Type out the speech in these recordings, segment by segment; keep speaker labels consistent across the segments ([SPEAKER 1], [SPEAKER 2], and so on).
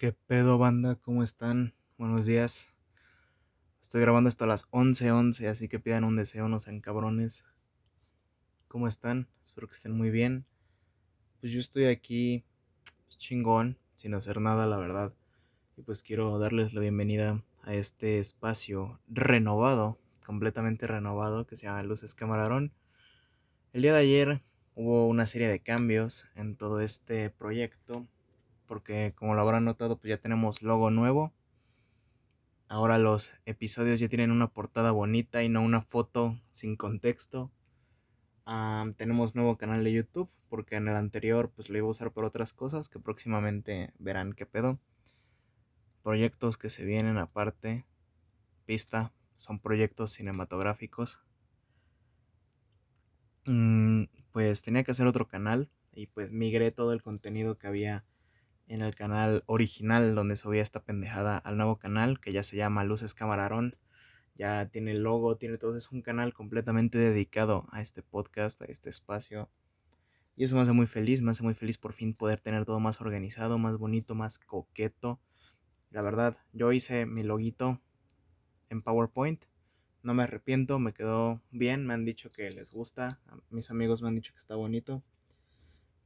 [SPEAKER 1] ¿Qué pedo, banda? ¿Cómo están? Buenos días. Estoy grabando esto a las 11:11, así que pidan un deseo, no sean cabrones. ¿Cómo están? Espero que estén muy bien. Pues yo estoy aquí pues, chingón, sin hacer nada, la verdad. Y pues quiero darles la bienvenida a este espacio renovado, completamente renovado, que se llama Luces Camarón. El día de ayer hubo una serie de cambios en todo este proyecto porque como lo habrán notado, pues ya tenemos logo nuevo. Ahora los episodios ya tienen una portada bonita y no una foto sin contexto. tenemos nuevo canal de YouTube porque en el anterior pues lo iba a usar por otras cosas que próximamente verán qué pedo. Proyectos que se vienen aparte. Pista, son proyectos cinematográficos. Mm, pues tenía que hacer otro canal y pues migré todo el contenido que había en el canal original donde subía esta pendejada al nuevo canal que ya se llama Luces Camarón. Ya tiene el logo, tiene todo. Es un canal completamente dedicado a este podcast, a este espacio. Y eso me hace muy feliz, me hace muy feliz por fin poder tener todo más organizado, más bonito, más coqueto. La verdad, yo hice mi loguito en PowerPoint. No me arrepiento, me quedó bien, me han dicho que les gusta, mis amigos me han dicho que está bonito.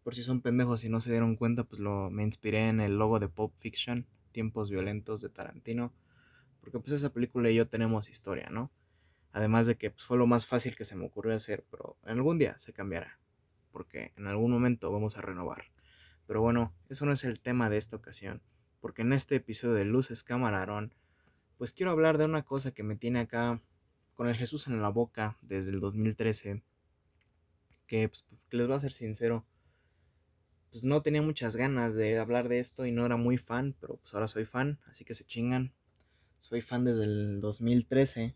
[SPEAKER 1] Por si son pendejos y no se dieron cuenta, pues lo, me inspiré en el logo de Pop Fiction, Tiempos Violentos de Tarantino. Porque pues esa película y yo tenemos historia, ¿no? Además de que pues, fue lo más fácil que se me ocurrió hacer, pero en algún día se cambiará. Porque en algún momento vamos a renovar. Pero bueno, eso no es el tema de esta ocasión. Porque en este episodio de Luces Camarón, pues quiero hablar de una cosa que me tiene acá con el Jesús en la boca desde el 2013. Que, pues, que les voy a ser sincero, pues no tenía muchas ganas de hablar de esto y no era muy fan, pero pues ahora soy fan, así que se chingan. Soy fan desde el 2013.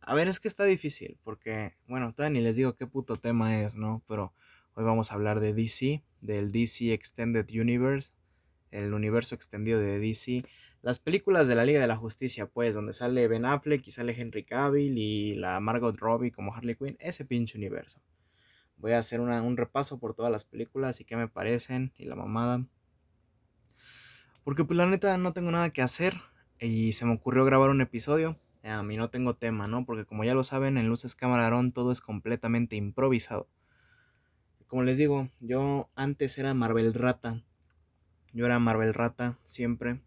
[SPEAKER 1] A ver, es que está difícil, porque, bueno, todavía ni les digo qué puto tema es, ¿no? Pero hoy vamos a hablar de DC, del DC Extended Universe, el universo extendido de DC. Las películas de la Liga de la Justicia, pues, donde sale Ben Affleck y sale Henry Cavill y la Margot Robbie como Harley Quinn, ese pinche universo. Voy a hacer un repaso por todas las películas y qué me parecen y la mamada. Porque pues la neta no tengo nada que hacer y se me ocurrió grabar un episodio. A mí no tengo tema, ¿no? Porque como ya lo saben, en Luces Camarón todo es completamente improvisado. Como les digo, yo antes era Marvel Rata. Yo era Marvel Rata siempre.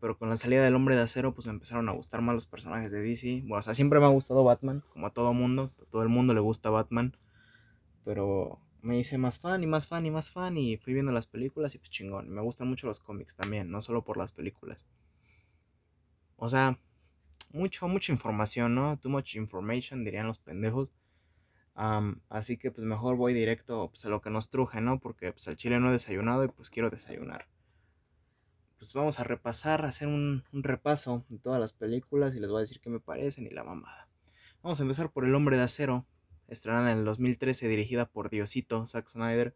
[SPEAKER 1] pero con la salida del Hombre de Acero, pues me empezaron a gustar más los personajes de DC. Bueno, o sea, siempre me ha gustado Batman, como a todo mundo. A todo el mundo le gusta Batman. Pero me hice más fan y más fan y más fan y fui viendo las películas y pues chingón. Me gustan mucho los cómics también, no solo por las películas. O sea, mucho, mucha información, ¿no? Too much information, dirían los pendejos. así que pues mejor voy directo pues, a lo que nos truje, ¿no? Porque pues al chile no he desayunado y pues quiero desayunar. Pues vamos a repasar, a hacer un, un repaso de todas las películas y les voy a decir qué me parecen y la mamada. Vamos a empezar por El Hombre de Acero, estrenada en el 2013, dirigida por Diosito, Zack Snyder.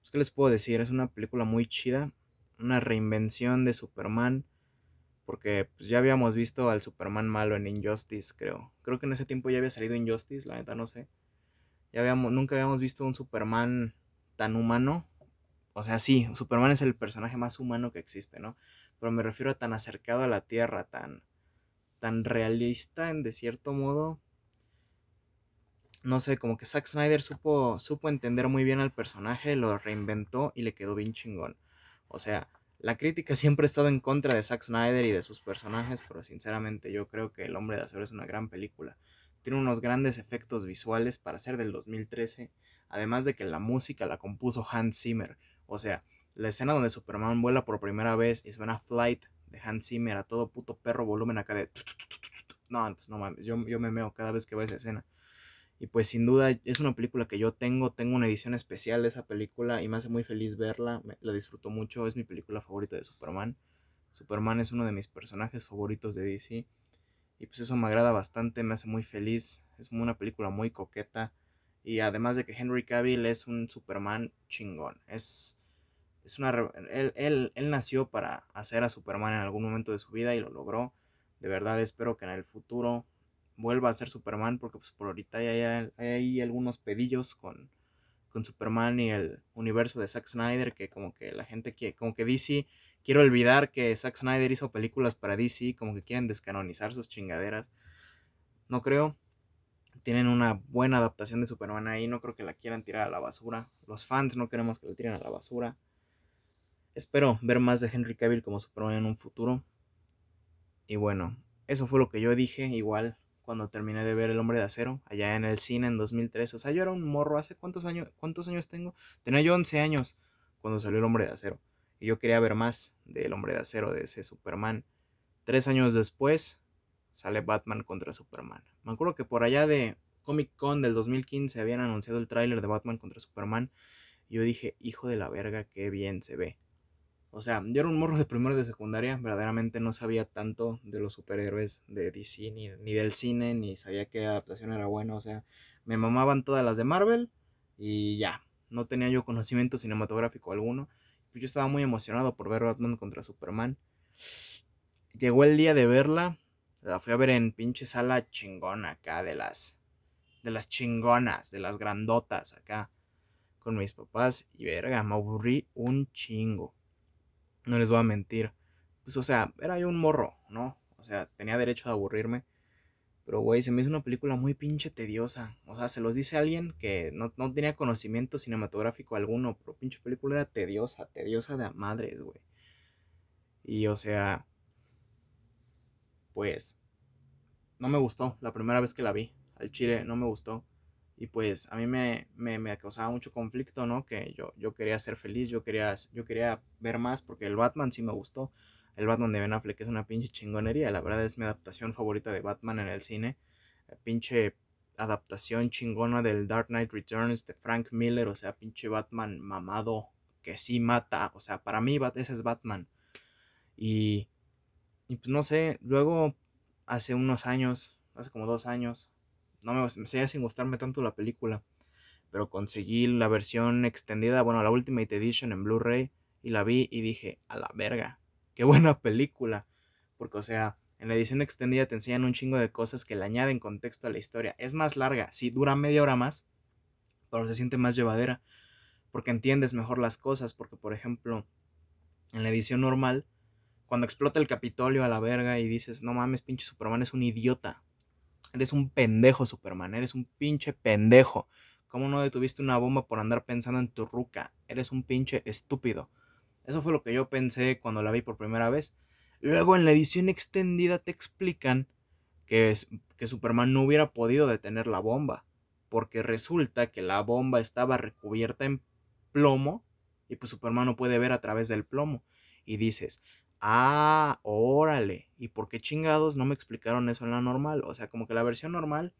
[SPEAKER 1] Pues, ¿Qué les puedo decir? Es una película muy chida, una reinvención de Superman, porque pues, ya habíamos visto al Superman malo en Injustice, creo. Creo que en ese tiempo ya había salido Injustice, la neta no sé. Ya habíamos, nunca habíamos visto un Superman tan humano. O sea, sí, Superman es el personaje más humano que existe, ¿no? Pero me refiero a tan acercado a la Tierra, tan, tan realista en de cierto modo no sé, como que Zack Snyder supo, supo entender muy bien al personaje, lo reinventó y le quedó bien chingón. O sea, la crítica siempre ha estado en contra de Zack Snyder y de sus personajes, pero sinceramente yo creo que El Hombre de Acero es una gran película. Tiene unos grandes efectos visuales para ser del 2013, además de que la música la compuso Hans Zimmer. O sea, la escena donde Superman vuela por primera vez y suena Flight de Hans Zimmer a todo puto perro volumen acá de... No, pues no mames, yo, yo me meo cada vez que veo esa escena. Y pues sin duda es una película que yo tengo, tengo una edición especial de esa película y me hace muy feliz verla, la disfruto mucho, es mi película favorita de Superman. Superman es uno de mis personajes favoritos de DC y pues eso me agrada bastante, me hace muy feliz, es una película muy coqueta y además de que Henry Cavill es un Superman chingón, es, es una... Él, él, él nació para hacer a Superman en algún momento de su vida y lo logró. De verdad espero que en el futuro vuelva a ser Superman, porque pues por ahorita hay, hay, algunos pedillos con, con Superman y el universo de Zack Snyder, que como que la gente quiere, como que DC, quiero olvidar que Zack Snyder hizo películas para DC, como que quieren descanonizar sus chingaderas. No creo. Tienen una buena adaptación de Superman ahí, no creo que la quieran tirar a la basura. Los fans no queremos que la tiren a la basura. Espero ver más de Henry Cavill como Superman en un futuro. Y bueno, eso fue lo que yo dije, igual cuando terminé de ver El Hombre de Acero, allá en el cine en 2003. O sea, yo era un morro, ¿hace cuántos años, cuántos años tengo? Tenía yo 11 años cuando salió El Hombre de Acero. Y yo quería ver más del Hombre de Acero, de ese Superman. Tres años después sale Batman contra Superman. Me acuerdo que por allá de Comic Con del 2015 habían anunciado el tráiler de Batman contra Superman. Y yo dije, hijo de la verga, qué bien se ve. O sea, yo era un morro de primero de secundaria, verdaderamente no sabía tanto de los superhéroes de DC, ni, ni del cine, ni sabía qué adaptación era buena. O sea, me mamaban todas las de Marvel y ya, no tenía yo conocimiento cinematográfico alguno. Yo estaba muy emocionado por ver Batman contra Superman. Llegó el día de verla, la fui a ver en pinche sala chingona acá, de las, de las chingonas, de las grandotas acá, con mis papás. Y verga, me aburrí un chingo. No les voy a mentir. Pues, o sea, era yo un morro, ¿no? O sea, tenía derecho a aburrirme. Pero, güey, se me hizo una película muy pinche tediosa. O sea, se los dice alguien que no, tenía conocimiento cinematográfico alguno. Pero pinche película era tediosa, tediosa de madres, güey. Y, o sea, pues, no me gustó la primera vez que la vi. Al chile no me gustó. Y pues a mí me, me, causaba mucho conflicto, ¿no? Que yo, yo quería ser feliz, yo quería, yo quería ver más porque el Batman sí me gustó. El Batman de Ben Affleck es una pinche chingonería. La verdad es mi adaptación favorita de Batman en el cine. pinche adaptación chingona del Dark Knight Returns de Frank Miller. O sea, pinche Batman mamado que sí mata. O sea, para mí ese es Batman. Y, y pues no sé, luego hace unos años, hace como dos años, no me, me sin gustarme tanto la película. Pero conseguí la versión extendida, bueno, la Ultimate Edition en Blu-ray. Y la vi y dije, a la verga, qué buena película. Porque, o sea, en la edición extendida te enseñan un chingo de cosas que le añaden contexto a la historia. Es más larga, sí, dura media hora más, pero se siente más llevadera. Porque entiendes mejor las cosas. Porque, por ejemplo, en la edición normal, cuando explota el Capitolio a la verga y dices, no mames, pinche Superman es un idiota. Eres un pendejo, Superman. Eres un pinche pendejo. ¿Cómo no detuviste una bomba por andar pensando en tu ruca? Eres un pinche estúpido. Eso fue lo que yo pensé cuando la vi por primera vez. Luego en la edición extendida te explican que, que Superman no hubiera podido detener la bomba. Porque resulta que la bomba estaba recubierta en plomo y pues Superman no puede ver a través del plomo. Y dices, Ah, órale. ¿Y por qué chingados no me explicaron eso en la normal? O sea, como que la versión normal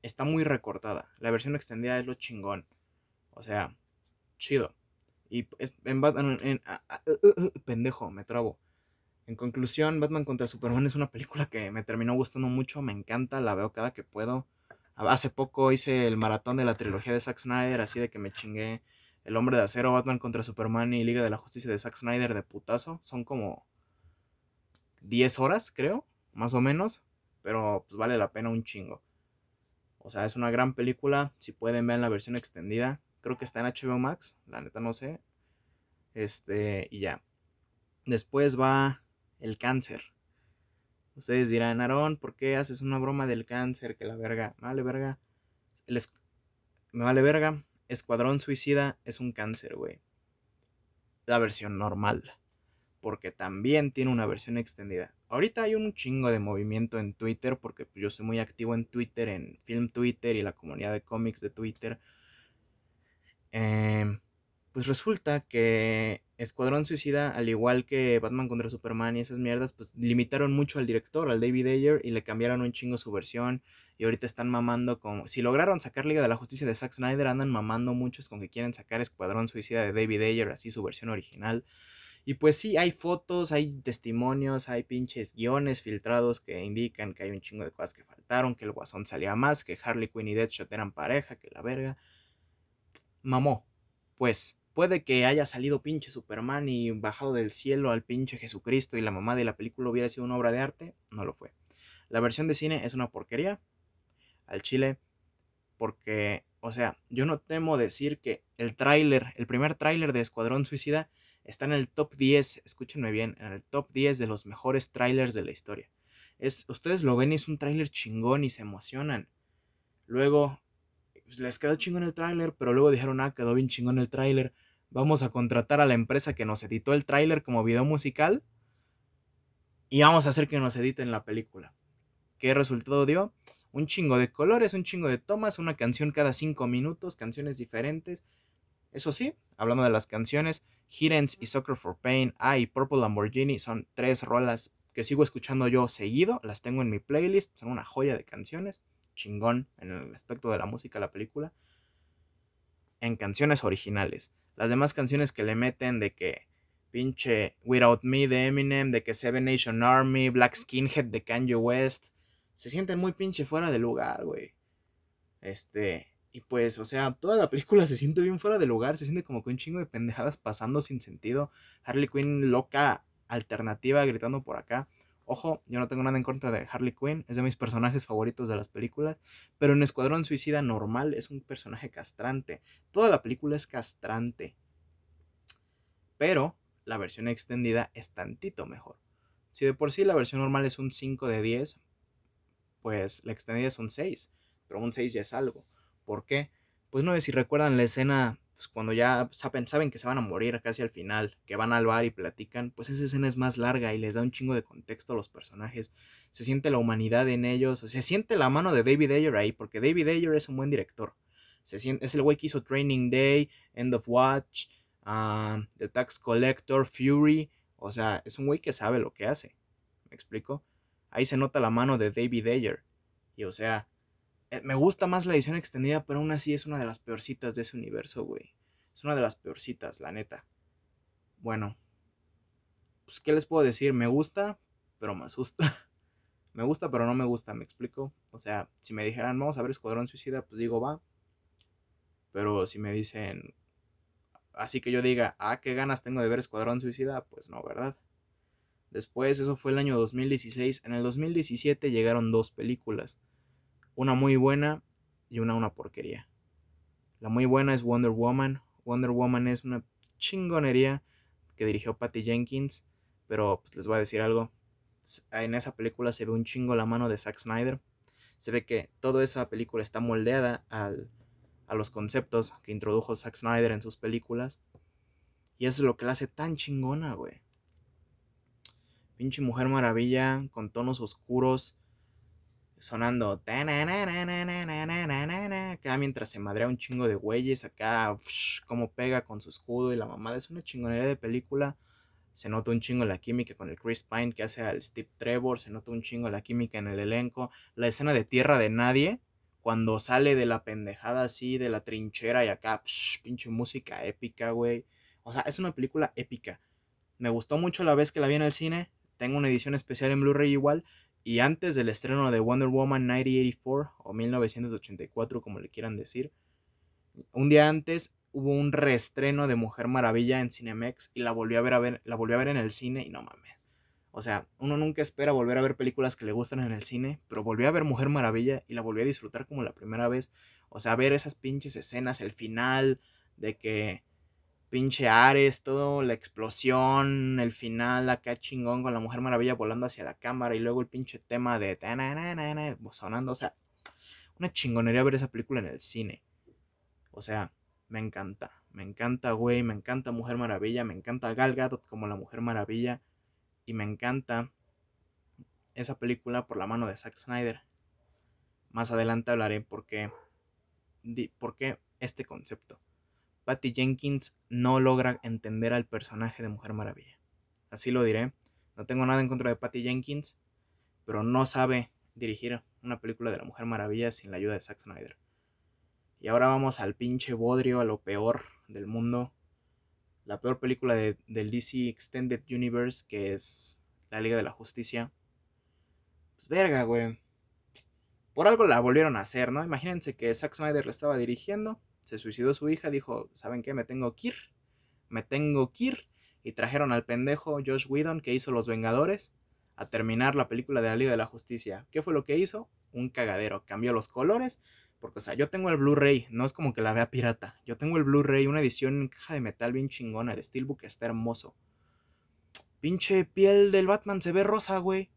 [SPEAKER 1] está muy recortada. La versión extendida es lo chingón. O sea, chido. Y en Batman. Uh, uh, uh, pendejo, me trabo. En conclusión, Batman contra Superman es una película que me terminó gustando mucho. Me encanta, la veo cada que puedo. Hace poco hice el maratón de la trilogía de Zack Snyder, así de que me chingué el Hombre de Acero, Batman contra Superman y Liga de la Justicia de Zack Snyder de putazo. Son como 10 horas, creo, más o menos. Pero pues vale la pena un chingo. O sea, es una gran película. Si pueden ver la versión extendida. Creo que está en HBO Max. La neta no sé. Este, y ya. Después va el cáncer. Ustedes dirán, Aarón, ¿por qué haces una broma del cáncer? Que la verga. Vale verga. Me vale verga. Escuadrón Suicida es un cáncer, güey. La versión normal. Porque también tiene una versión extendida. Ahorita hay un chingo de movimiento en Twitter. Porque yo soy muy activo en Twitter, en Film Twitter y la comunidad de cómics de Twitter. Eh, pues resulta que Escuadrón Suicida, al igual que Batman contra Superman y esas mierdas, pues limitaron mucho al director, al David Ayer, y le cambiaron un chingo su versión. Y ahorita están mamando como. Si lograron sacar Liga de la Justicia de Zack Snyder, andan mamando muchos con que quieren sacar Escuadrón Suicida de David Ayer, así su versión original. Y pues sí, hay fotos, hay testimonios, hay pinches guiones filtrados que indican que hay un chingo de cosas que faltaron, que el guasón salía más, que Harley Quinn y Deadshot eran pareja, que la verga. Mamó. Pues Puede que haya salido pinche Superman y bajado del cielo al pinche Jesucristo y la mamá de la película hubiera sido una obra de arte. No lo fue. La versión de cine es una porquería. Al chile. Porque O sea, yo no temo decir que el tráiler, el primer tráiler de Escuadrón Suicida está en el top 10, escúchenme bien, en el top 10 de los mejores trailers de la historia. Es, ustedes lo ven y es un tráiler chingón y se emocionan. Luego, pues, les quedó chingón el tráiler, pero luego dijeron, ah, quedó bien chingón el tráiler. Vamos a contratar a la empresa que nos editó el tráiler como video musical y vamos a hacer que nos editen la película. ¿Qué resultado dio? Un chingo de colores, un chingo de tomas, una canción cada cinco minutos, canciones diferentes. Eso sí, hablando de las canciones, Hiddens y Soccer for Pain, ah, y Purple Lamborghini son tres rolas que sigo escuchando yo seguido, las tengo en mi playlist, son una joya de canciones, chingón en el aspecto de la música la película, en canciones originales. Las demás canciones que le meten de que pinche Without Me de Eminem, de que Seven Nation Army, Black Skinhead de Kanye West, se sienten muy pinche fuera de lugar, güey. Este, y pues, o sea, toda la película se siente bien fuera de lugar, se siente como que un chingo de pendejadas pasando sin sentido. Harley Quinn loca alternativa gritando por acá. Ojo, yo no tengo nada en contra de Harley Quinn, es de mis personajes favoritos de las películas, pero en Escuadrón Suicida normal es un personaje castrante. Toda la película es castrante. Pero la versión extendida es tantito mejor. Si de por sí la versión normal es un 5 de 10, pues la extendida es un 6, pero un 6 ya es algo. ¿Por qué? Pues no sé si recuerdan la escena pues, cuando ya saben, saben que se van a morir casi al final, que van al bar y platican, pues esa escena es más larga y les da un chingo de contexto a los personajes. Se siente la humanidad en ellos, se siente la mano de David Ayer ahí, porque David Ayer es un buen director. Se siente, es el güey que hizo Training Day, End of Watch, ah, The Tax Collector, Fury. O sea, es un güey que sabe lo que hace. ¿Me explico? Ahí se nota la mano de David Ayer. Y o sea, me gusta más la edición extendida, pero aún así es una de las peorcitas de ese universo, güey. Es una de las peorcitas, la neta. Bueno, pues, ¿qué les puedo decir? Me gusta, pero me asusta. me gusta, pero no me gusta, ¿me explico? O sea, si me dijeran, vamos a ver Escuadrón Suicida, pues digo, va. Pero si me dicen, así que yo diga, ah, qué ganas tengo de ver Escuadrón Suicida, pues no, ¿verdad? Después, eso fue el año 2016. En el 2017 llegaron dos películas. Una muy buena y una una porquería. La muy buena es Wonder Woman. Wonder Woman es una chingonería que dirigió Patty Jenkins. Pero pues, les voy a decir algo. En esa película se ve un chingo la mano de Zack Snyder. Se ve que toda esa película está moldeada al, a los conceptos que introdujo Zack Snyder en sus películas. Y eso es lo que la hace tan chingona, güey. Pinche Mujer Maravilla con tonos oscuros sonando acá mientras se madrea un chingo de güeyes acá como pega con su escudo y la mamada. Es una chingonería de película. Se nota un chingo la química con el Chris Pine que hace al Steve Trevor se nota un chingo la química en el elenco. La escena de tierra de nadie cuando sale de la pendejada así de la trinchera y acá pinche música épica güey. O sea es una película épica. Me gustó mucho la vez que la vi en el cine. Tengo una edición especial en Blu-ray igual y antes del estreno de Wonder Woman 1984 o 1984, como le quieran decir, un día antes hubo un reestreno de Mujer Maravilla en Cinemex y la volví a ver, a ver, la volví a ver en el cine y no mames. O sea, uno nunca espera volver a ver películas que le gustan en el cine, pero volví a ver Mujer Maravilla y la volví a disfrutar como la primera vez. O sea, ver esas pinches escenas, el final, de que pinche Ares, todo, la explosión, el final acá chingón con la Mujer Maravilla volando hacia la cámara y luego el pinche tema de sonando, o sea, una chingonería ver esa película en el cine. O sea, me encanta, me encanta, güey, me encanta Mujer Maravilla, me encanta Gal Gadot como la Mujer Maravilla y me encanta esa película por la mano de Zack Snyder. Más adelante hablaré por qué, por qué este concepto. Patty Jenkins no logra entender al personaje de Mujer Maravilla. Así lo diré. No tengo nada en contra de Patty Jenkins, pero no sabe dirigir una película de la Mujer Maravilla sin la ayuda de Zack Snyder. Y ahora vamos al pinche bodrio, a lo peor del mundo. La peor película del DC Extended Universe, que es la Liga de la Justicia. Pues verga, güey. Por algo la volvieron a hacer, ¿no? Imagínense que Zack Snyder la estaba dirigiendo se suicidó su hija, dijo, ¿saben qué? Me tengo que ir, me tengo que ir. Y trajeron al pendejo Josh Whedon que hizo Los Vengadores a terminar la película de la Liga de la Justicia. ¿Qué fue lo que hizo? Un cagadero. Cambió los colores Porque, o sea, yo tengo el Blu-ray, no es como que la vea pirata. Yo tengo el Blu-ray, una edición en caja de metal bien chingona. El Steelbook está hermoso. Pinche piel del Batman se ve rosa, güey.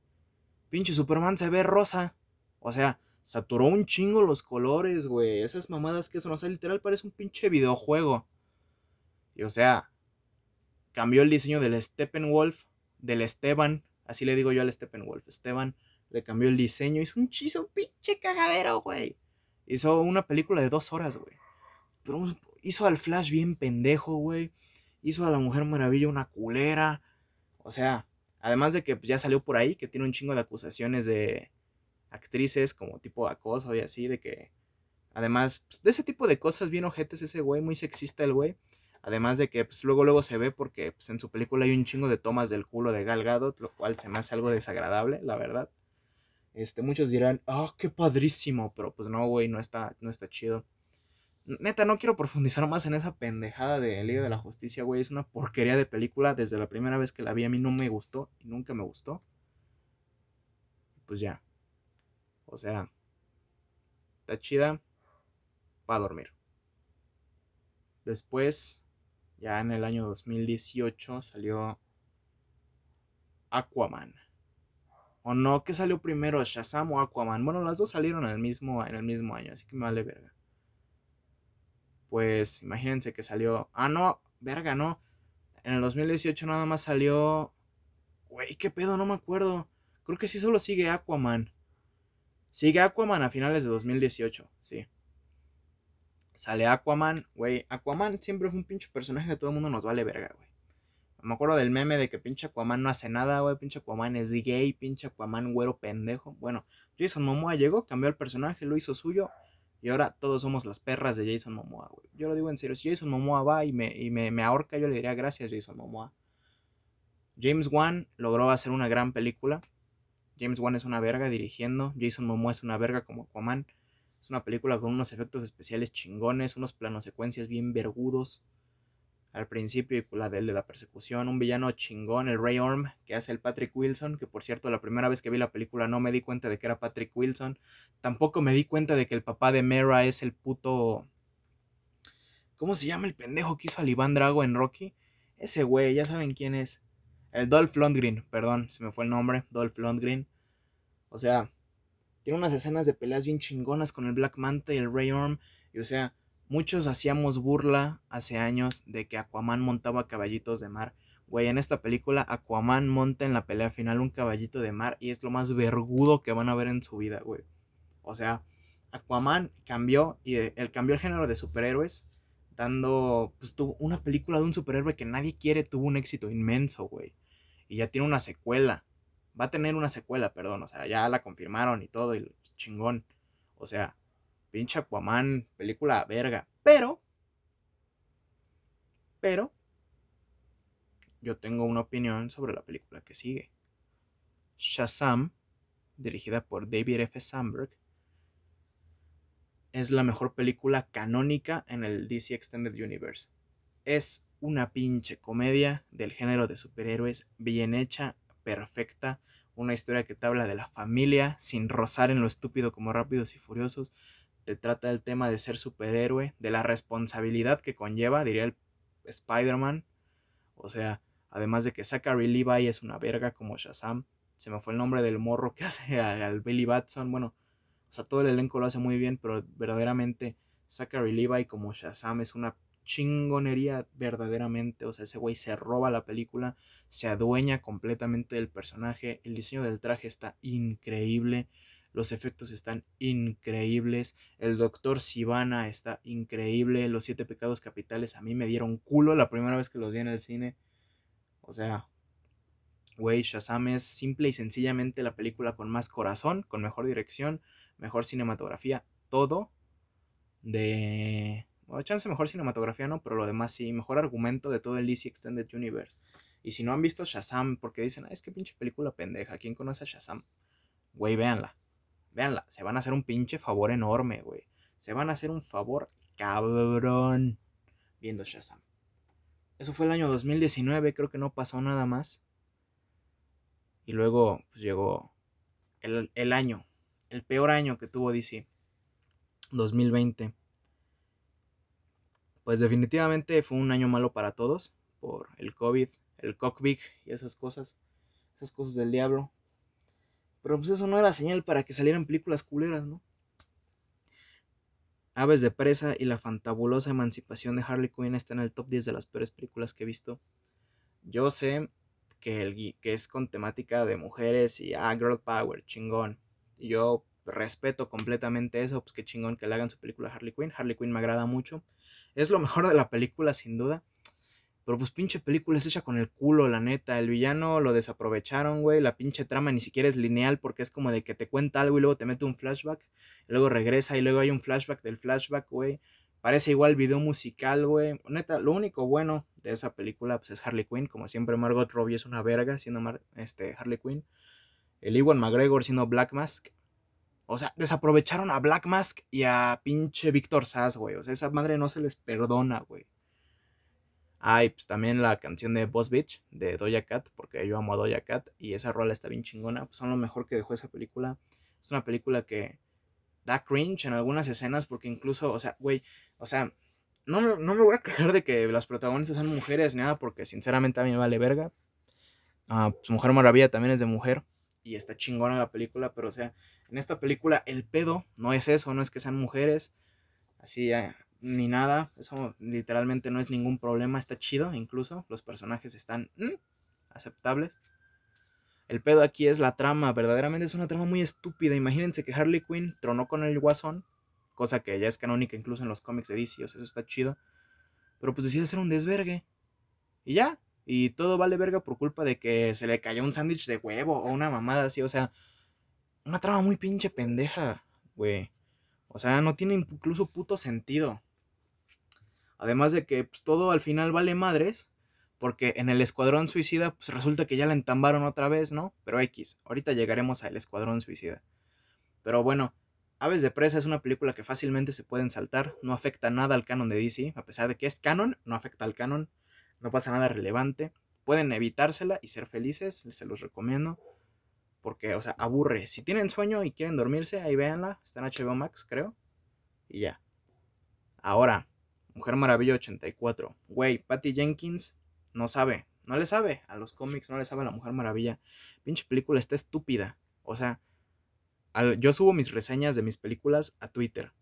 [SPEAKER 1] Pinche Superman se ve rosa. O sea, saturó un chingo los colores, güey. Esas mamadas que son, o sea, literal parece un pinche videojuego. Y o sea, cambió el diseño del Steppenwolf, del Esteban, así le digo yo al Steppenwolf. Esteban le cambió el diseño, hizo un chizo, un pinche cagadero, güey. Hizo una película de dos horas, güey. Pero hizo al Flash bien pendejo, güey. Hizo a la Mujer Maravilla una culera. O sea, además de que ya salió por ahí, que tiene un chingo de acusaciones de actrices como tipo acoso y así, de que... Además, pues, de ese tipo de cosas bien ojetes ese güey, muy sexista el güey. Además de que pues, luego luego se ve porque pues, en su película hay un chingo de tomas del culo de Gal Gadot, lo cual se me hace algo desagradable, la verdad. Este, muchos dirán, ah, qué padrísimo, pero pues no, güey, no está, no está chido. Neta, no quiero profundizar más en esa pendejada de Liga de la Justicia, güey. Es una porquería de película. Desde la primera vez que la vi a mí no me gustó y nunca me gustó. Pues ya. O sea, está chida para dormir. Después, ya en el año 2018, salió Aquaman. ¿O no? ¿Qué salió primero? ¿Shazam o Aquaman? Bueno, las dos salieron en el mismo, en el mismo año, así que me vale verga. Pues imagínense que salió... Ah, no, verga, no. En el 2018 nada más salió... Güey, ¿qué pedo? No me acuerdo. Creo que sí solo sigue Aquaman. Sigue Aquaman a finales de 2018, sí. Sale Aquaman, güey. Aquaman siempre fue un pinche personaje que todo el mundo nos vale verga, güey. Me acuerdo del meme de que pinche Aquaman no hace nada, güey. Pinche Aquaman es gay, pinche Aquaman güero pendejo. Bueno, Jason Momoa llegó, cambió el personaje, lo hizo suyo. Y ahora todos somos las perras de Jason Momoa, güey. Yo lo digo en serio. Si Jason Momoa va y me, y me, me ahorca, yo le diría gracias, Jason Momoa. James Wan logró hacer una gran película. James Wan es una verga dirigiendo. Jason Momoa es una verga como Aquaman. Es una película con unos efectos especiales chingones, unos planos secuencias bien vergudos. Al principio y la de la persecución, un villano chingón, el Ray Orm, que hace el Patrick Wilson, que por cierto la primera vez que vi la película no me di cuenta de que era Patrick Wilson. Tampoco me di cuenta de que el papá de Mera es el puto... ¿Cómo se llama el pendejo que hizo a Iván Drago en Rocky? Ese güey, ya saben quién es. El Dolph Lundgren, perdón, se me fue el nombre, Dolph Lundgren. O sea, tiene unas escenas de peleas bien chingonas con el Black Manta y el Ray Orm. Y o sea, muchos hacíamos burla hace años de que Aquaman montaba caballitos de mar. Güey, en esta película Aquaman monta en la pelea final un caballito de mar y es lo más vergudo que van a ver en su vida, güey. O sea, Aquaman cambió y él cambió el género de superhéroes dando pues tuvo una película de un superhéroe que nadie quiere, tuvo un éxito inmenso, güey. Y ya tiene una secuela. Va a tener una secuela, perdón. O sea, ya la confirmaron y todo, y chingón. O sea, pinche Aquaman, película verga. Pero, pero, yo tengo una opinión sobre la película que sigue. Shazam, dirigida por David F. Sandberg, es la mejor película canónica en el DC Extended Universe. Es una pinche comedia del género de superhéroes bien hecha, perfecta, una historia que te habla de la familia sin rozar en lo estúpido como rápidos y furiosos. Te trata del tema de ser superhéroe, de la responsabilidad que conlleva, diría el Spider-Man. O sea, además de que Zachary Levi es una verga como Shazam. Se me fue el nombre del morro que hace al Billy Batson. Bueno, o sea, todo el elenco lo hace muy bien, pero verdaderamente Zachary Levi como Shazam es una chingonería verdaderamente. O sea, ese güey se roba la película, se adueña completamente del personaje. El diseño del traje está increíble. Los efectos están increíbles. El doctor Sivana está increíble. Los siete pecados capitales a mí me dieron culo la primera vez que los vi en el cine. O sea, güey, Shazam es simple y sencillamente la película con más corazón, con mejor dirección, mejor cinematografía, todo de... Bueno, chance mejor cinematografía, ¿no? Pero lo demás sí, mejor argumento de todo el DC Extended Universe. Y si no han visto Shazam, porque dicen, ah, es que pinche película pendeja, ¿quién conoce a Shazam? Güey, véanla. Véanla, se van a hacer un pinche favor enorme, güey. Se van a hacer un favor cabrón viendo Shazam. Eso fue el año 2019, creo que no pasó nada más. Y luego pues, llegó el, el año el peor año que tuvo DC. 2020. Pues definitivamente fue un año malo para todos por el COVID, el cockpit y esas cosas, esas cosas del diablo. Pero pues eso no era señal para que salieran películas culeras, ¿no? Aves de presa y la fantabulosa emancipación de Harley Quinn está en el top 10 de las peores películas que he visto. Yo sé que, el, que es con temática de mujeres y ah, girl power, chingón. Yo respeto completamente eso, pues qué chingón que le hagan su película Harley Quinn. Harley Quinn me agrada mucho. Es lo mejor de la película, sin duda. Pero pues pinche película es hecha con el culo, la neta. El villano lo desaprovecharon, güey. La pinche trama ni siquiera es lineal porque es como de que te cuenta algo y luego te mete un flashback. Luego regresa y luego hay un flashback del flashback, güey. Parece igual video musical, güey. Neta, lo único bueno de esa película pues, es Harley Quinn. Como siempre, Margot Robbie es una verga siendo este, Harley Quinn. El Iwan McGregor siendo Black Mask. O sea, desaprovecharon a Black Mask y a pinche Víctor Sass, güey. O sea, esa madre no se les perdona, güey. Ah, y pues también la canción de Boss Bitch de Doja Cat, porque yo amo a Doja Cat y esa rola está bien chingona. Pues son lo mejor que dejó esa película. Es una película que da cringe en algunas escenas, porque incluso, o sea, güey, o sea, no no me voy a quejar de que las protagonistas sean mujeres ni nada, porque sinceramente a mí me vale verga. Ah, pues Mujer Maravilla también es de mujer y está chingona la película, pero o sea, en esta película el pedo no es eso, no es que sean mujeres. Así ya ni nada. Eso literalmente no es ningún problema. Está chido, incluso. Los personajes están mm, aceptables. El pedo aquí es la trama. Verdaderamente es una trama muy estúpida. Imagínense que Harley Quinn tronó con el Guasón. Cosa que ya es canónica incluso en los cómics de DC. eso está chido. Pero pues decide hacer un desvergue. Y ya. Y todo vale verga por culpa de que se le cayó un sándwich de huevo o una mamada así. O sea, una trama muy pinche pendeja, güey. O sea, no tiene incluso puto sentido. Además de que pues, todo al final vale madres. Porque en el Escuadrón Suicida, pues resulta que ya la entambaron otra vez, ¿no? Pero X, ahorita llegaremos al Escuadrón Suicida. Pero bueno, Aves de Presa es una película que fácilmente se pueden saltar, no afecta nada al canon de DC, a pesar de que es canon, no afecta al canon, no pasa nada relevante. Pueden evitársela y ser felices, se los recomiendo. Porque, o sea, aburre. Si tienen sueño y quieren dormirse, ahí véanla, está en HBO Max, creo. Y ya. Ahora, Mujer Maravilla 84. Güey, Patty Jenkins no sabe, no le sabe a los cómics, no le sabe a la Mujer Maravilla. Pinche película está estúpida. O sea, yo subo mis reseñas de mis películas a Twitter.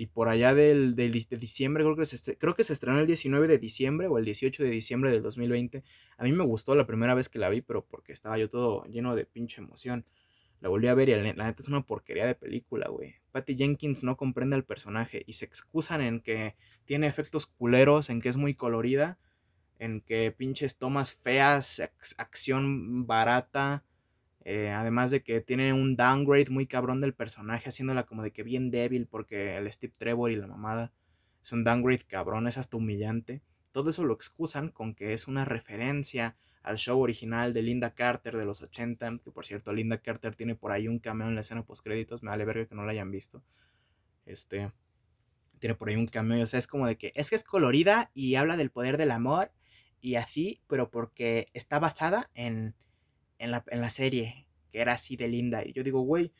[SPEAKER 1] Y por allá del, de diciembre, creo que, se, creo que se estrenó el 19 de diciembre o el 18 de diciembre del 2020. A mí me gustó la primera vez que la vi, pero porque estaba yo todo lleno de pinche emoción. La volví a ver y la, neta es una porquería de película, güey. Patty Jenkins no comprende al personaje y se excusan en que tiene efectos culeros, en que es muy colorida, en que pinches tomas feas, acción barata, eh, además de que tiene un downgrade muy cabrón del personaje, haciéndola como de que bien débil porque el Steve Trevor y la mamada es un downgrade cabrón, es hasta humillante. Todo eso lo excusan con que es una referencia al show original de Linda Carter de los 80, que por cierto Linda Carter tiene por ahí un cameo en la escena post créditos, me vale verga que no la hayan visto. Este tiene por ahí un cameo, o sea, es como de que es que es colorida y habla del poder del amor y así, pero porque está basada en, en, la, en la serie, que era así de linda. Y yo digo, güey,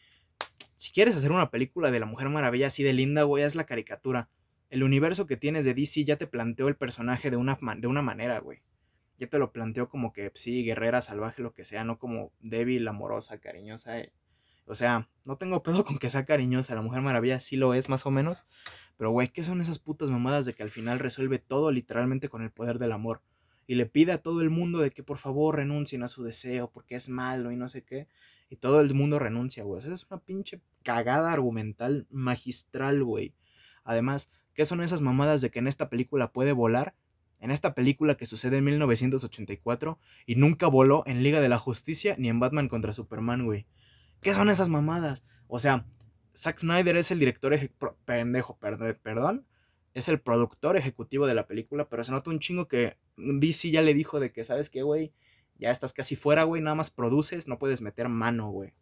[SPEAKER 1] si quieres hacer una película de la Mujer Maravilla así de linda, güey, es la caricatura. El universo que tienes de DC ya te planteó el personaje de una, de una manera, güey ya te lo planteo como que sí, guerrera, salvaje, lo que sea, no como débil, amorosa, cariñosa. Eh. O sea, no tengo pedo con que sea cariñosa, la Mujer Maravilla sí lo es más o menos. Pero, güey, ¿qué son esas putas mamadas de que al final resuelve todo literalmente con el poder del amor? Y le pide a todo el mundo de que por favor renuncien a su deseo porque es malo y no sé qué. Y todo el mundo renuncia, güey. O sea, es una pinche cagada argumental magistral, güey. Además, ¿qué son esas mamadas de que en esta película puede volar? en esta película que sucede en 1984 y nunca voló en Liga de la Justicia ni en Batman contra Superman, güey. ¿Qué son esas mamadas? O sea, Zack Snyder es el director pendejo, perdón, es el productor ejecutivo de la película, pero se nota un chingo que DC ya le dijo de que, ¿sabes qué, güey? Ya estás casi fuera, güey, nada más produces, no puedes meter mano, güey.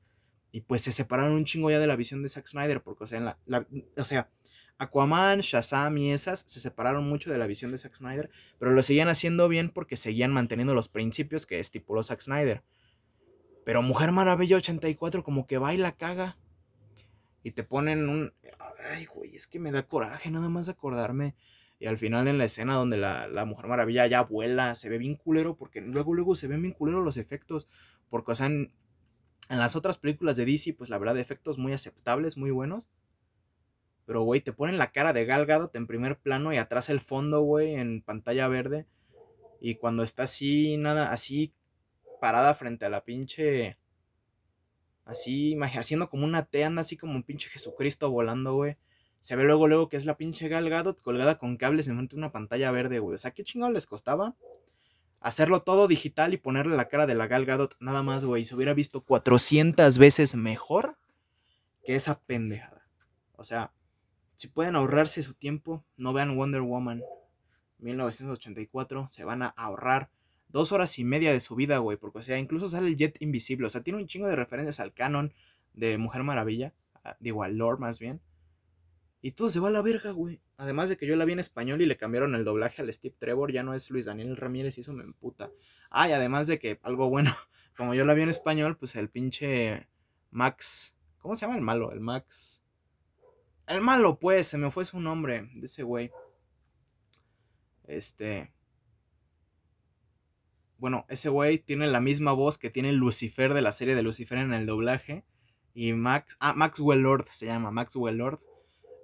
[SPEAKER 1] Y pues se separaron un chingo ya de la visión de Zack Snyder, porque, o sea, en la o sea, Aquaman, Shazam y esas se separaron mucho de la visión de Zack Snyder, pero lo seguían haciendo bien porque seguían manteniendo los principios que estipuló Zack Snyder. Pero Mujer Maravilla 84 como que baila caga. Y te ponen un... Ay, güey, es que me da coraje nada más acordarme. Y al final en la escena donde la, la Mujer Maravilla ya vuela, se ve bien culero, porque luego, luego se ven bien culero los efectos. Porque, o sea, en, en las otras películas de DC, pues la verdad, efectos muy aceptables, muy buenos. Pero, güey, te ponen la cara de Gal Gadot en primer plano y atrás el fondo, güey, en pantalla verde. Y cuando está así, nada, así parada frente a la pinche. Así, haciendo como una T, anda así como un pinche Jesucristo volando, güey. Se ve luego, luego que es la pinche Gal Gadot colgada con cables en frente de una pantalla verde, güey. O sea, ¿qué chingado les costaba? Hacerlo todo digital y ponerle la cara de la Gal Gadot nada más, güey. Se hubiera visto 400 veces mejor que esa pendejada. O sea, si pueden ahorrarse su tiempo, no vean Wonder Woman 1984. Se van a ahorrar dos horas y media de su vida, güey. Porque, o sea, incluso sale el Jet Invisible. O sea, tiene un chingo de referencias al canon de Mujer Maravilla. Ah, digo, al lore más bien. Y todo se va a la verga, güey. Además de que yo la vi en español y le cambiaron el doblaje al Steve Trevor. Ya no es Luis Daniel Ramírez y eso me emputa. Ah, y además de que algo bueno. Como yo la vi en español, pues el pinche Max. ¿Cómo se llama el malo? El Max. El malo, pues, se me fue su nombre de ese güey. Este. Bueno, ese güey tiene la misma voz que tiene Lucifer de la serie de Lucifer en el doblaje. Y Max. Ah, Maxwell Lord se llama, Maxwell Lord.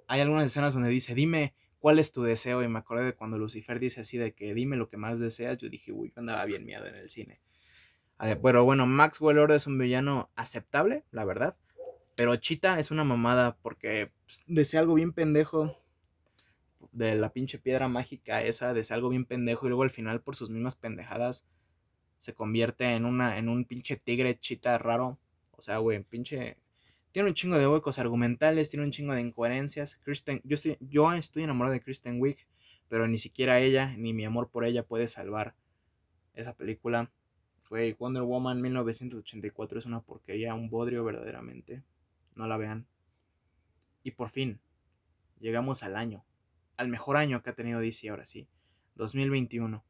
[SPEAKER 1] Hay algunas escenas donde dice, dime cuál es tu deseo. Y me acordé de cuando Lucifer dice así de que dime lo que más deseas. Yo dije, uy, yo andaba bien miedo en el cine. Pero bueno, Maxwell Lord es un villano aceptable, la verdad. Pero Chita es una mamada porque pues, desea algo bien pendejo de la pinche piedra mágica esa, desea algo bien pendejo y luego al final por sus mismas pendejadas se convierte en una en un pinche tigre chita raro. O sea, güey, pinche tiene un chingo de huecos argumentales, tiene un chingo de incoherencias. Kristen, yo estoy yo estoy enamorado de Kristen Wiig, pero ni siquiera ella ni mi amor por ella puede salvar esa película. Güey, Wonder Woman 1984 es una porquería, un bodrio verdaderamente no la vean. Y por fin, llegamos al año, al mejor año que ha tenido DC ahora sí, 2021.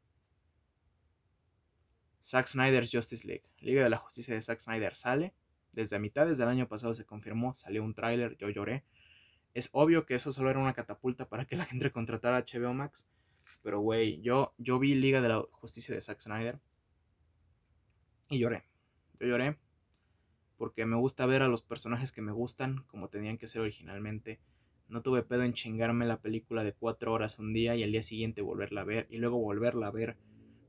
[SPEAKER 1] Zack Snyder's Justice League, Liga de la Justicia de Zack Snyder sale. Desde a mitad del año pasado se confirmó, salió un tráiler, yo lloré. Es obvio que eso solo era una catapulta para que la gente contratara HBO Max. Pero, güey, yo, yo vi Liga de la Justicia de Zack Snyder. Y lloré. Yo lloré porque me gusta ver a los personajes que me gustan como tenían que ser originalmente. No tuve pedo en chingarme la película de cuatro horas un día y al día siguiente volverla a ver y luego volverla a ver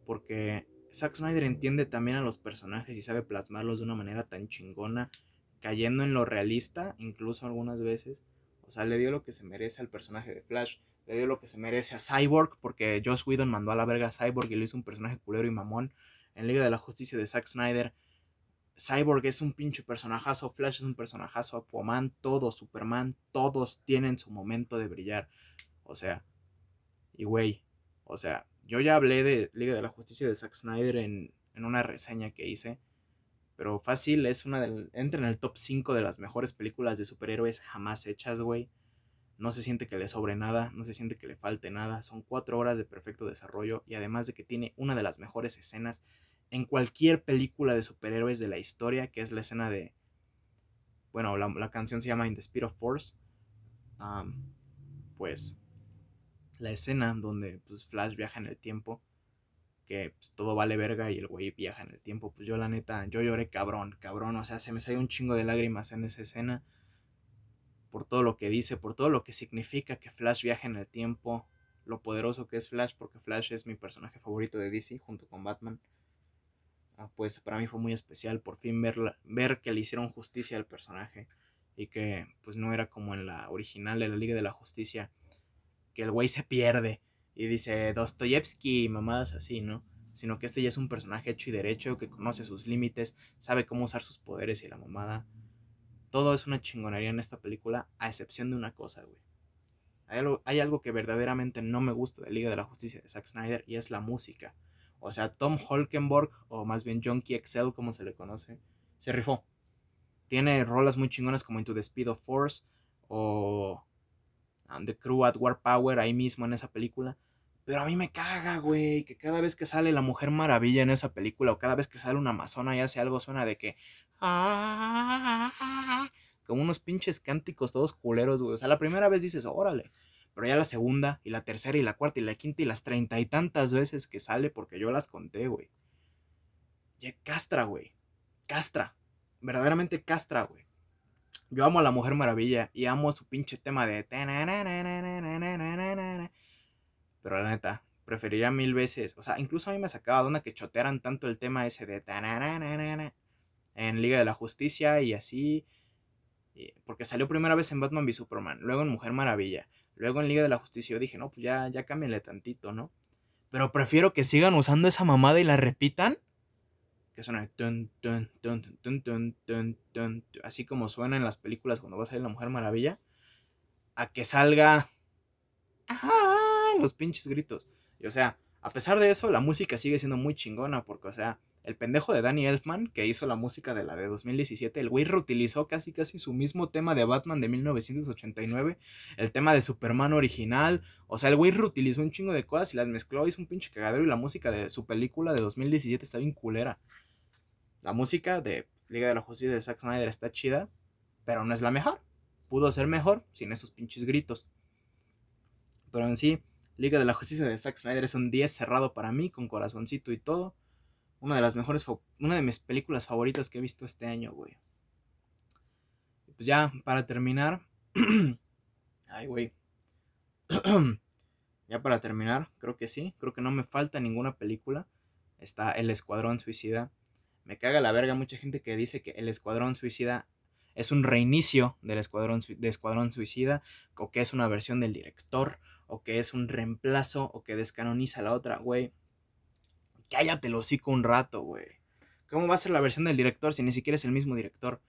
[SPEAKER 1] porque Zack Snyder entiende también a los personajes y sabe plasmarlos de una manera tan chingona, cayendo en lo realista incluso algunas veces. O sea, le dio lo que se merece al personaje de Flash, le dio lo que se merece a Cyborg porque Josh Whedon mandó a la verga a Cyborg y lo hizo un personaje culero y mamón. En Liga de la Justicia de Zack Snyder Cyborg es un pinche personajazo, Flash es un personajazo, Aquaman, todos, Superman, todos tienen su momento de brillar. O sea, y güey, o sea, yo ya hablé de Liga de la Justicia de Zack Snyder en, una reseña que hice. Pero fácil, es una del. Entra en el top 5 de las mejores películas de superhéroes jamás hechas, güey. No se siente que le sobre nada, no se siente que le falte nada. Son cuatro horas de perfecto desarrollo y además de que tiene una de las mejores escenas en cualquier película de superhéroes de la historia, que es la escena de... Bueno, la, canción se llama In the Speed of Force. pues la escena donde pues, Flash viaja en el tiempo, que pues, todo vale verga y el güey viaja en el tiempo, pues yo la neta, yo lloré cabrón, cabrón, o sea, se me salió un chingo de lágrimas en esa escena, por todo lo que dice, por todo lo que significa que Flash viaje en el tiempo, lo poderoso que es Flash, porque Flash es mi personaje favorito de DC junto con Batman. Ah, pues para mí fue muy especial por fin ver, ver que le hicieron justicia al personaje y que pues no era como en la original de la Liga de la Justicia, que el güey se pierde y dice Dostoyevsky y mamadas así, ¿no? Sino que este ya es un personaje hecho y derecho, que conoce sus límites, sabe cómo usar sus poderes y la mamada. Todo es una chingonería en esta película, a excepción de una cosa, güey. Hay algo, que verdaderamente no me gusta de Liga de la Justicia de Zack Snyder y es la música. O sea, Tom Holkenborg, o más bien Junkie Excel, como se le conoce, se rifó. Tiene rolas muy chingonas como Into the Speed of Force o um, The Crew at War Power ahí mismo en esa película. Pero a mí me caga, güey, que cada vez que sale la Mujer Maravilla en esa película o cada vez que sale una Amazona y hace algo suena de que... Ah, como unos pinches cánticos todos culeros, güey. O sea, la primera vez dices, órale. Pero ya la segunda, y la tercera, y la cuarta, y la quinta, y las treinta y tantas veces que sale, porque yo las conté, güey. Ya castra, güey. Castra. Verdaderamente castra, güey. Yo amo a la Mujer Maravilla y amo su pinche tema de... Pero la neta, preferiría mil veces. O sea, incluso a mí me sacaba de onda que chotearan tanto el tema ese de... En Liga de la Justicia y así. Porque salió primera vez en Batman v Superman, luego en Mujer Maravilla, luego en Liga de la Justicia. Yo dije, no, pues ya, ya cámbienle tantito, ¿no? Pero prefiero que sigan usando esa mamada y la repitan que suena así como suena en las películas cuando va a salir la Mujer Maravilla, a que salga los pinches gritos. Y o sea, a pesar de eso, la música sigue siendo muy chingona, porque, o sea, el pendejo de Danny Elfman, que hizo la música de la de 2017, el güey reutilizó casi casi su mismo tema de Batman de 1989, el tema de Superman original, o sea, el güey reutilizó un chingo de cosas y las mezcló, hizo un pinche cagadero y la música de su película de 2017 está bien culera. La música de Liga de la Justicia de Zack Snyder está chida, pero no es la mejor. Pudo ser mejor sin esos pinches gritos. Pero en sí, Liga de la Justicia de Zack Snyder es un 10 cerrado para mí, con corazoncito y todo. Una de las mejores, una de mis películas favoritas que he visto este año, güey. Pues ya, para terminar. Ay, güey. ya para terminar, creo que sí. Creo que no me falta ninguna película. Está El Escuadrón Suicida. Me caga la verga mucha gente que dice que el Escuadrón Suicida es un reinicio del Escuadrón, de Escuadrón Suicida, o que es una versión del director, o que es un reemplazo, o que descanoniza la otra, güey. Cállate el hocico un rato, güey. ¿Cómo va a ser la versión del director si ni siquiera es el mismo director?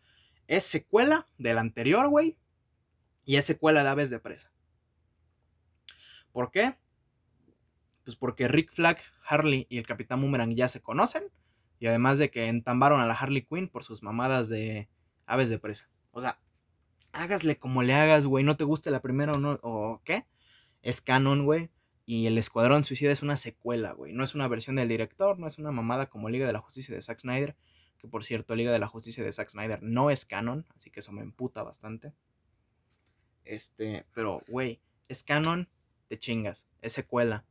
[SPEAKER 1] Es secuela del anterior, güey. Y es secuela de Aves de Presa. ¿Por qué? Pues porque Rick Flag, Harley y el Capitán Boomerang ya se conocen y además de que entambaron a la Harley Quinn por sus mamadas de aves de presa. O sea, hágasle como le hagas, güey. No te guste la primera o no. ¿O qué? Es canon, güey. Y el Escuadrón Suicida es una secuela, güey. No es una versión del director, no es una mamada como Liga de la Justicia de Zack Snyder. Que por cierto, Liga de la Justicia de Zack Snyder no es canon, así que eso me emputa bastante. Este, pero, güey, es canon, te chingas. Es secuela.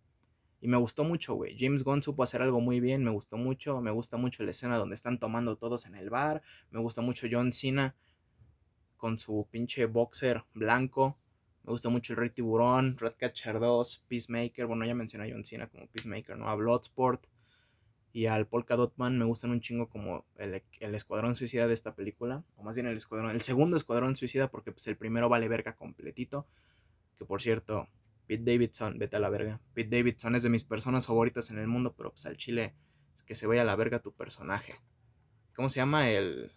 [SPEAKER 1] Y me gustó mucho, güey. James Gunn supo hacer algo muy bien, me gustó mucho. Me gusta mucho la escena donde están tomando todos en el bar. Me gusta mucho John Cena con su pinche boxer blanco. Me gusta mucho el Rey Tiburón, Ratcatcher 2, Peacemaker. Bueno, ya mencioné a John Cena como Peacemaker, ¿no? A Bloodsport y al Polka Dot Man me gustan un chingo como el, el, Escuadrón Suicida de esta película. O más bien el Escuadrón, el segundo Escuadrón Suicida porque pues el primero vale verga completito. Que por cierto, Pete Davidson, vete a la verga. Pete Davidson es de mis personas favoritas en el mundo, pero pues al chile es que se vaya a la verga tu personaje. ¿Cómo se llama el...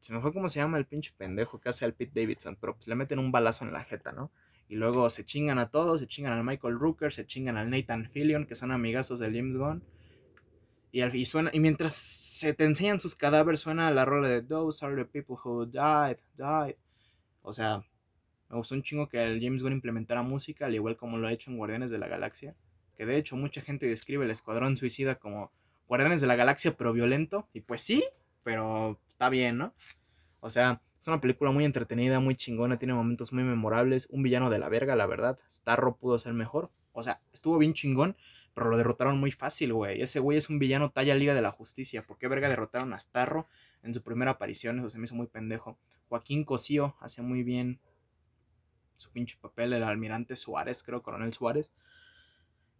[SPEAKER 1] Se me fue cómo se llama el pinche pendejo que hace al Pete Davidson, pero pues le meten un balazo en la jeta, ¿no? Y luego se chingan a todos, se chingan al Michael Rooker, se chingan al Nathan Fillion, que son amigazos de James Gunn. Y, y, suena, y mientras se te enseñan sus cadáveres, suena la rola de Those are the people who died, died. O sea, me gustó un chingo que el James Gunn implementara música, al igual como lo ha hecho en Guardianes de la Galaxia. Que de hecho mucha gente describe el Escuadrón Suicida como Guardianes de la Galaxia, pero violento. Y pues sí, pero está bien, ¿no? O sea, es una película muy entretenida, muy chingona, tiene momentos muy memorables. Un villano de la verga, la verdad. Starro pudo ser mejor. O sea, estuvo bien chingón, pero lo derrotaron muy fácil, güey. Ese güey es un villano talla Liga de la Justicia. ¿Por qué verga derrotaron a Starro en su primera aparición? Eso se me hizo muy pendejo. Joaquín Cosío hace muy bien su pinche papel, el almirante Suárez, creo, coronel Suárez.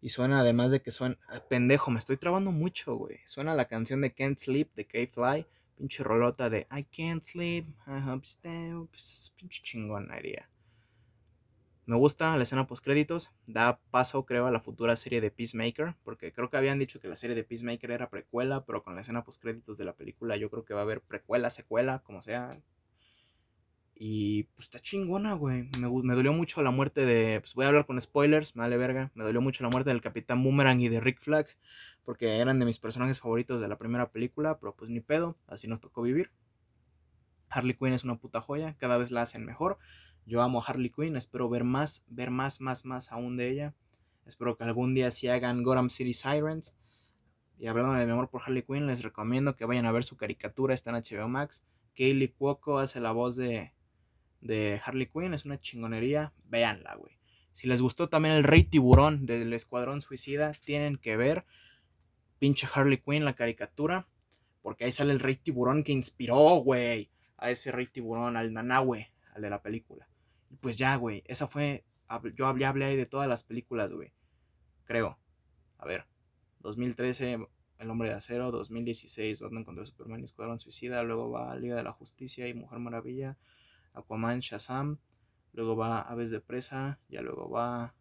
[SPEAKER 1] Y suena, además de que suena, pendejo, me estoy trabando mucho, güey. Suena la canción de Can't Sleep de K-Fly, pinche rolota de I can't sleep, I hope stay, pues, pinche chingonería. Me gusta la escena post créditos, da paso creo a la futura serie de Peacemaker, porque creo que habían dicho que la serie de Peacemaker era precuela, pero con la escena post créditos de la película yo creo que va a haber precuela, secuela, como sea, y pues está chingona, güey. Me, me, dolió mucho la muerte de. Pues voy a hablar con spoilers, me vale verga. Me dolió mucho la muerte del Capitán Boomerang y de Rick Flag. Porque eran de mis personajes favoritos de la primera película. Pero pues ni pedo, así nos tocó vivir. Harley Quinn es una puta joya, cada vez la hacen mejor. Yo amo a Harley Quinn, espero ver más, ver más, más, más aún de ella. Espero que algún día sí hagan Gotham City Sirens. Y hablando de mi amor por Harley Quinn, les recomiendo que vayan a ver su caricatura, está en HBO Max Kaylee Cuoco hace la voz de, de Harley Quinn. Es una chingonería. Véanla, güey. Si les gustó también el Rey Tiburón del Escuadrón Suicida, tienen que ver pinche Harley Quinn, la caricatura. Porque ahí sale el Rey Tiburón que inspiró, güey, a ese Rey Tiburón, al Nanahue, al de la película. Y pues ya, güey, esa fue. Yo hablé, hablé ahí de todas las películas, güey. Creo. A ver. 2013, El Hombre de Acero. 2016, Batman contra Superman y Escuadrón Suicida. Luego va Liga de la Justicia y Mujer Maravilla. Aquaman, Shazam. Luego va Aves de Presa. Ya luego va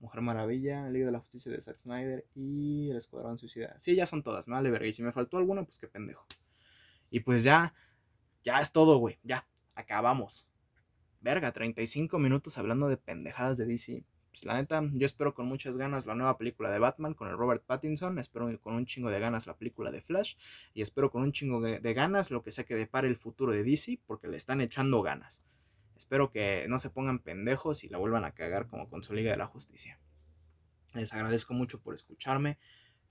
[SPEAKER 1] Mujer Maravilla, Liga de la Justicia de Zack Snyder y El Escuadrón Suicida. Sí, ya son todas, me vale verga. Y si me faltó alguna, pues qué pendejo. Y pues ya, ya es todo, güey. Ya, acabamos. Verga, 35 minutos hablando de pendejadas de DC. Pues la neta, yo espero con muchas ganas la nueva película de Batman con el Robert Pattinson. Espero con un chingo de ganas la película de Flash. Y espero con un chingo de, ganas lo que sea que depare el futuro de DC, porque le están echando ganas. Espero que no se pongan pendejos y la vuelvan a cagar como con su Liga de la Justicia. Les agradezco mucho por escucharme.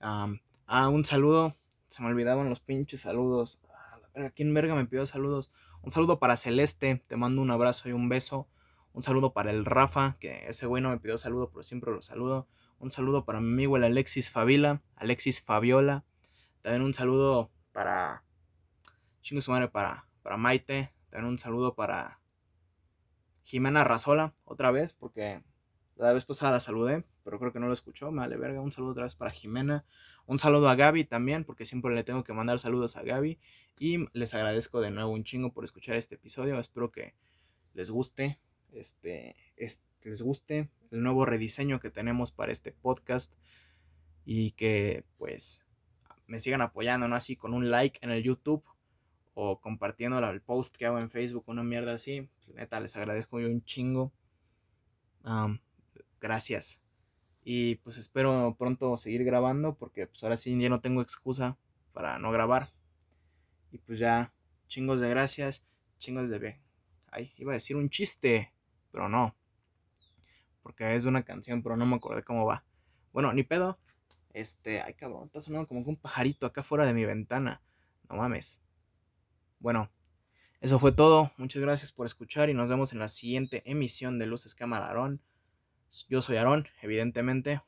[SPEAKER 1] ah, un saludo. Se me olvidaban los pinches saludos. Ah, ¿Quién verga me pidió saludos? Un saludo para Celeste. Te mando un abrazo y un beso. Un saludo para el Rafa, que ese güey no me pidió saludo, pero siempre lo saludo. Un saludo para mi amigo el Alexis Fabila, Alexis Fabiola. También un saludo para. Chingo su madre, para, para Maite. También un saludo para Jimena Razola, otra vez, porque la vez pasada la saludé, pero creo que no lo escuchó. Me vale verga. Un saludo otra vez para Jimena. Un saludo a Gaby también, porque siempre le tengo que mandar saludos a Gaby. Y les agradezco de nuevo un chingo por escuchar este episodio. Espero que les guste. Este, les guste el nuevo rediseño que tenemos para este podcast. Y que pues me sigan apoyando, ¿no? Así con un like en el YouTube o compartiendo el post que hago en Facebook, una mierda así. Pues, neta, les agradezco yo un chingo. gracias. Y pues espero pronto seguir grabando porque pues ahora sí ya no tengo excusa para no grabar. Y pues ya, chingos de gracias, chingos de... B. Ay, iba a decir un chiste, pero no. Porque es una canción, pero no me acordé cómo va. Bueno, ni pedo. Este, ay cabrón, está sonando como un pajarito acá fuera de mi ventana. No mames. Bueno, eso fue todo. Muchas gracias por escuchar y nos vemos en la siguiente emisión de Luces Cámara Aarón. Yo soy Aarón, evidentemente.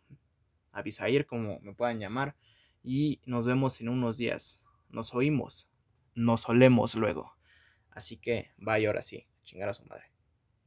[SPEAKER 1] Avisair, como me puedan llamar. Y nos vemos en unos días. Nos oímos. Nos olemos luego. Así que vaya ahora sí. Chingar a su madre.